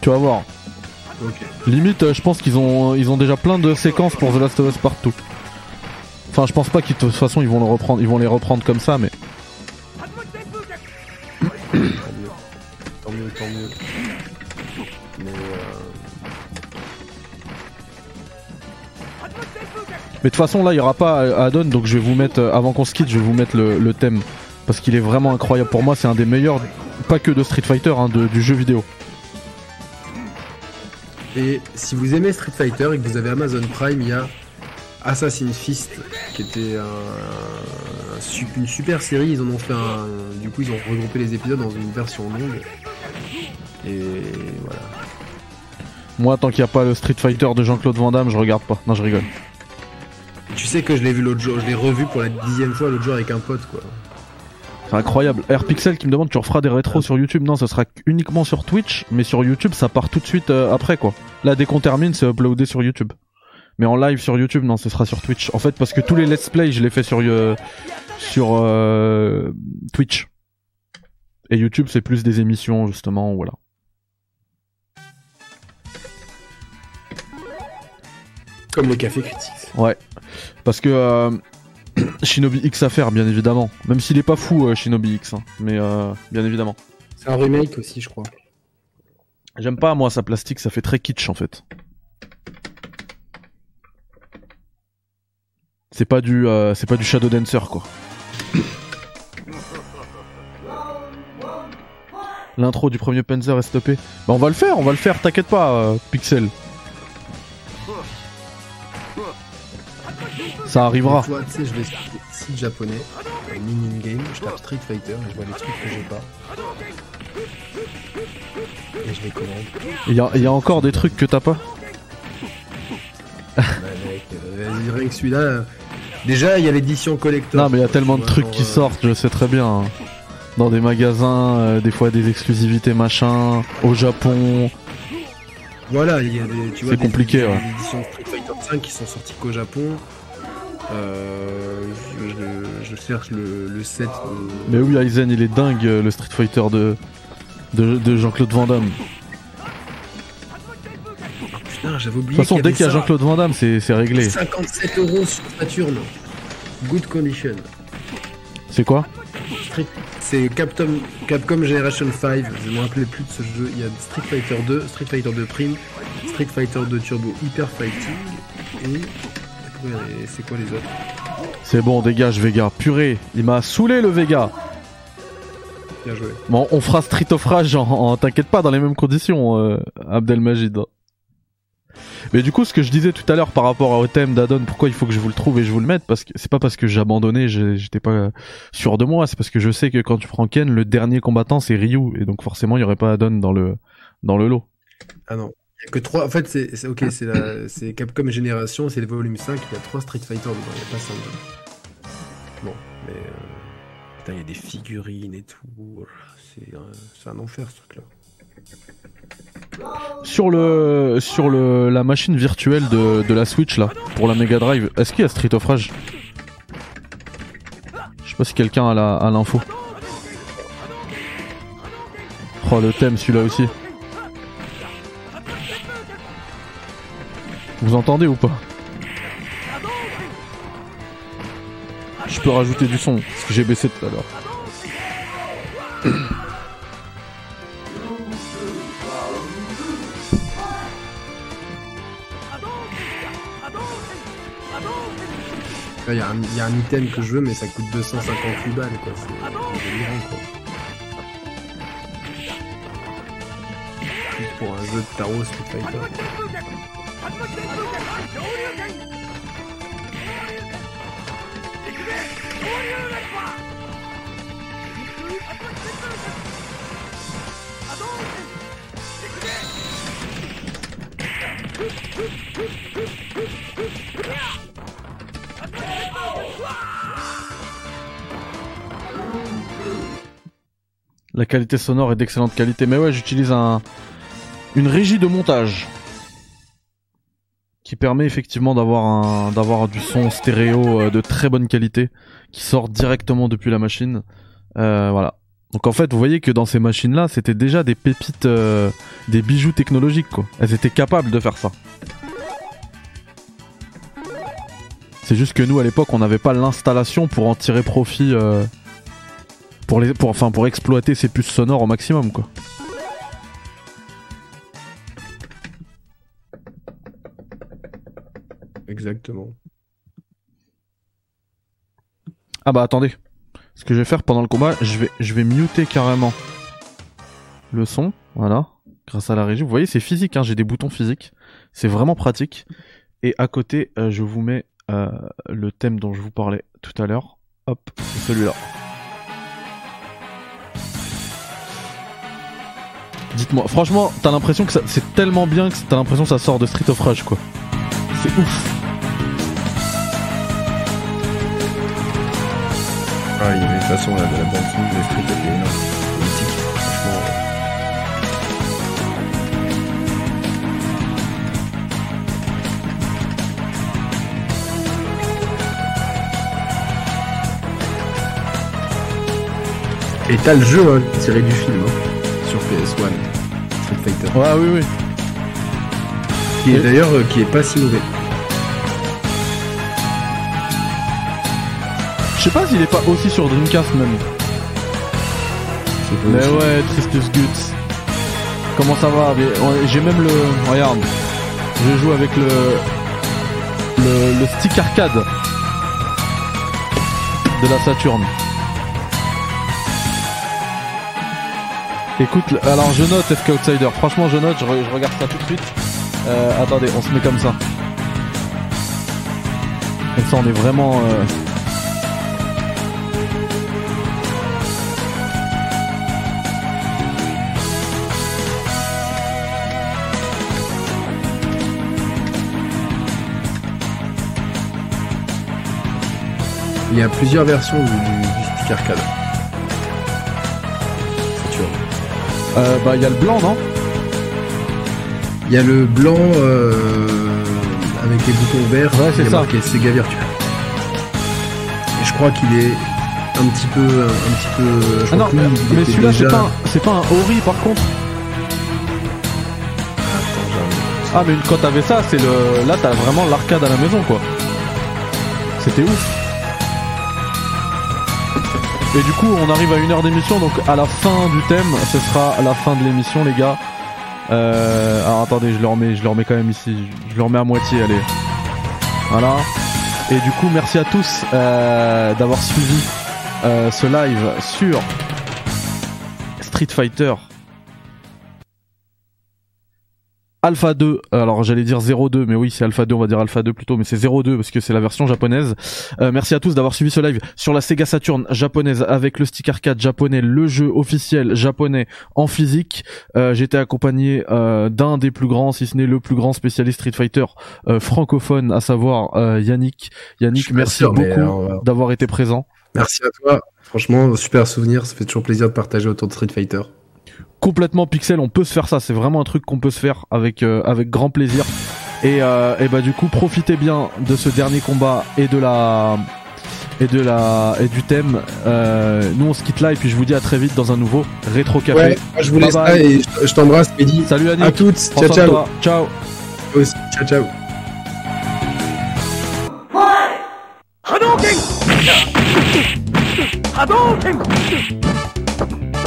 Tu vas voir. Limite, je pense qu'ils ont, ils ont déjà plein de séquences pour The Last of Us partout. Enfin, je pense pas qu'ils, de toute façon, ils vont le reprendre, ils vont les reprendre comme ça, mais Tant mieux. Tant mieux, tant mieux. Mais euh, Mais de toute façon, là, il y aura pas add-on, donc je vais vous mettre, euh, avant qu'on se quitte, je vais vous mettre le, le thème. Parce qu'il est vraiment incroyable. Pour moi, c'est un des meilleurs, pas que de Street Fighter, hein, de- du jeu vidéo. Et si vous aimez Street Fighter et que vous avez Amazon Prime, il y a Assassin's Fist, qui était un- une super série. Ils en ont fait un. Du coup, ils ont regroupé les épisodes dans une version longue. Et voilà. Moi, tant qu'il n'y a pas le Street Fighter de Jean-Claude Van Damme, je regarde pas. Non, je rigole. Tu sais que je l'ai vu l'autre jour, je l'ai revu pour la dixième fois l'autre jour avec un pote, quoi. C'est incroyable. Air Pixel qui me demande tu referas des rétros sur YouTube? Non, ça sera uniquement sur Twitch, mais sur YouTube ça part tout de suite euh, après quoi. Là dès qu'on termine c'est uploadé sur YouTube. Mais en live sur YouTube non, ce sera sur Twitch. En fait parce que tous les let's play je les fais sur euh, sur euh, Twitch. Et YouTube c'est plus des émissions justement voilà. Comme le café critique. Ouais. Parce que euh, Shinobi X à faire bien évidemment. Même s'il est pas fou Shinobi X, hein. mais euh, bien évidemment. C'est un remake aussi, je crois. J'aime pas moi sa plastique, ça fait très kitsch en fait. C'est pas du euh, c'est pas du Shadow Dancer quoi. L'intro du premier Panzer est stoppé. Bah on va le faire, on va le faire, t'inquiète pas euh, Pixel. Ça arrivera. Fois, tu sais, je vais sites japonais, mini game, je tape Street Fighter et je vois des trucs que j'ai pas. Et je les commande. Il y a, y a encore des trucs que t'as pas Bah, mec, euh, rien que celui-là. Déjà, il y a l'édition collector. Non mais il y a tellement de trucs qui sortent, je sais très bien. hein. Dans des magasins, euh, des fois des exclusivités machin, au Japon. Voilà, il y a des. tu vois, C'est des- compliqué, des ouais. éditions Street Fighter 5 qui sont sorties qu'au Japon. Euh, je, cherche le, le set. de- Mais oui, Aizen, il est dingue, euh, le Street Fighter de, de, de Jean-Claude Van Damme. De Putain, j'avais oublié. toute façon, dès qu'il y a. Jean-Claude Van Damme, c'est réglé. 57 euros sur Saturn. Good condition. C'est quoi C'est Capcom, Capcom Generation 5, je me rappelais plus de ce jeu. Il y a Street Fighter 2, Street Fighter 2 Prime, Street Fighter 2 Turbo Hyper Fighting et. et C'est quoi les autres? C'est bon, dégage, Vega. Purée, il m'a saoulé le Vega. Bien joué. Bon, on fera Street of Rage en, en- t'inquiète pas, dans les mêmes conditions, euh, Abdelmajid. Mais du coup, ce que je disais tout à l'heure par rapport au thème d'Adon, pourquoi il faut que je vous le trouve et je vous le mette, parce que c'est pas parce que j'ai abandonné, j'étais pas sûr de moi, c'est parce que je sais que quand tu prends Ken, le dernier combattant c'est Ryu, et donc forcément il y aurait pas Adon dans le dans le lot. Ah non. Il y a que 3. En fait, c'est ok, c'est la- c'est Capcom Génération, c'est le volume 5, il y a 3 Street Fighter dedans, il n'y a pas 5 Bon, mais. euh, Putain, il y a des figurines et tout. C'est euh, c'est un enfer ce truc-là. Sur le sur le la machine virtuelle de, de la Switch là, pour la Mega Drive, est-ce qu'il y a Street of Rage? Je sais pas si quelqu'un a l'info. Oh le thème celui-là aussi. Vous entendez ou pas? Je peux rajouter du son, parce que j'ai baissé tout à l'heure. Il y, a un- item que je veux, mais ça coûte 258 balles, quoi. C'est quoi. Pour un jeu de tarot Street Fighter. La qualité sonore est d'excellente qualité. Mais ouais, j'utilise un une régie de montage qui permet effectivement d'avoir du son stéréo euh, de très bonne qualité qui sort directement depuis la machine. Euh, voilà. Donc en fait, vous voyez que dans ces machines-là, c'était déjà des pépites, euh, des bijoux technologiques, quoi. Elles étaient capables de faire ça. C'est juste que nous, à l'époque, on n'avait pas l'installation pour en tirer profit, euh, pour les, pour, enfin, pour exploiter ces puces sonores au maximum, quoi. Exactement. Ah bah attendez. Ce que je vais faire pendant le combat, je vais, je vais muter carrément le son. Voilà. Grâce à la régie. Vous voyez, c'est physique, hein, j'ai des boutons physiques. C'est vraiment pratique. Et à côté, euh, je vous mets euh, le thème dont je vous parlais tout à l'heure. Hop, c'est celui-là. Dites-moi, franchement, t'as l'impression que c'est tellement bien que t'as l'impression que ça sort de Street of Rage, quoi. C'est ouf. Ah, il y avait façon la bande de Street était énorme. Et t'as le jeu hein, tiré du film hein, sur PS1, Street Fighter. Ouais, oui, oui. Qui est Oui. d'ailleurs euh, qui est pas si mauvais. Je sais pas s'il est pas aussi sur Dreamcast même. Mais ouais, Tristus Guts. Comment ça va J'ai même le. Regarde. Je joue avec le. Le, le stick arcade. De la Saturn. Écoute, alors je note FK Outsider. Franchement, je note, je, re- je regarde ça tout de suite. Euh, attendez, on se met comme ça. Comme ça, on est vraiment. euh, Il y a plusieurs versions du, du, du. Euh, bah, il y a le blanc, non? Il y a le blanc euh, avec les boutons verts. Ouais, c'est ça. marqué Sega Virtual. Et je crois qu'il est un petit peu, un, petit peu. Je Ah non, mais, celui-là, c'est pas, un- c'est pas un Ori par contre. Ah, mais quand t'avais ça, c'est le. Là, t'as vraiment l'arcade à la maison, quoi. C'était ouf. Et du coup, on arrive à une heure d'émission, donc à la fin du thème, ce sera la fin de l'émission, les gars. Euh, alors attendez, je le remets, je le remets quand même ici. Je le remets à moitié, allez. Voilà. Et du coup, merci à tous euh, d'avoir suivi euh, ce live sur Street Fighter Alpha 2, alors j'allais dire 02, mais oui c'est Alpha 2, on va dire Alpha 2 plutôt, mais c'est 02 parce que c'est la version japonaise. Euh, merci à tous d'avoir suivi ce live sur la Sega Saturn japonaise avec le stick arcade japonais, le jeu officiel japonais en physique. Euh, J'étais accompagné euh, d'un des plus grands, si ce n'est le plus grand spécialiste Street Fighter euh, francophone, à savoir euh, Yannick. Yannick, merci sûr, beaucoup voilà. d'avoir été présent. Merci à toi. Franchement, super souvenir. Ça fait toujours plaisir de partager autour de Street Fighter complètement pixel. On peut se faire ça. C'est vraiment un truc qu'on peut se faire avec euh, avec grand plaisir. Et, euh, et bah du coup, profitez bien de ce dernier combat et de la et de la et du thème. Euh, nous on se quitte là et puis je vous dis à très vite dans un nouveau rétro café. Je vous laisse là et je t'embrasse Mehdi. Salut À toutes. Ciao ciao. Ciao. Ciao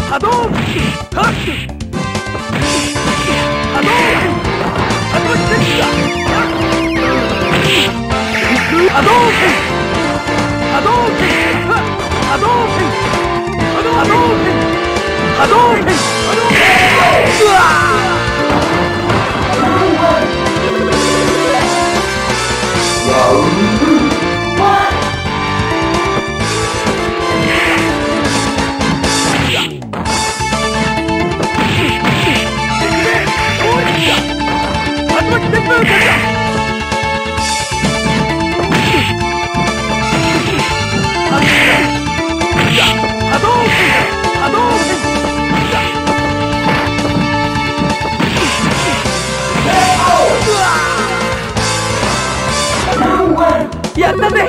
波動はっ波動波動施設だ波動波動波動波動波動波動波動うわやったぜ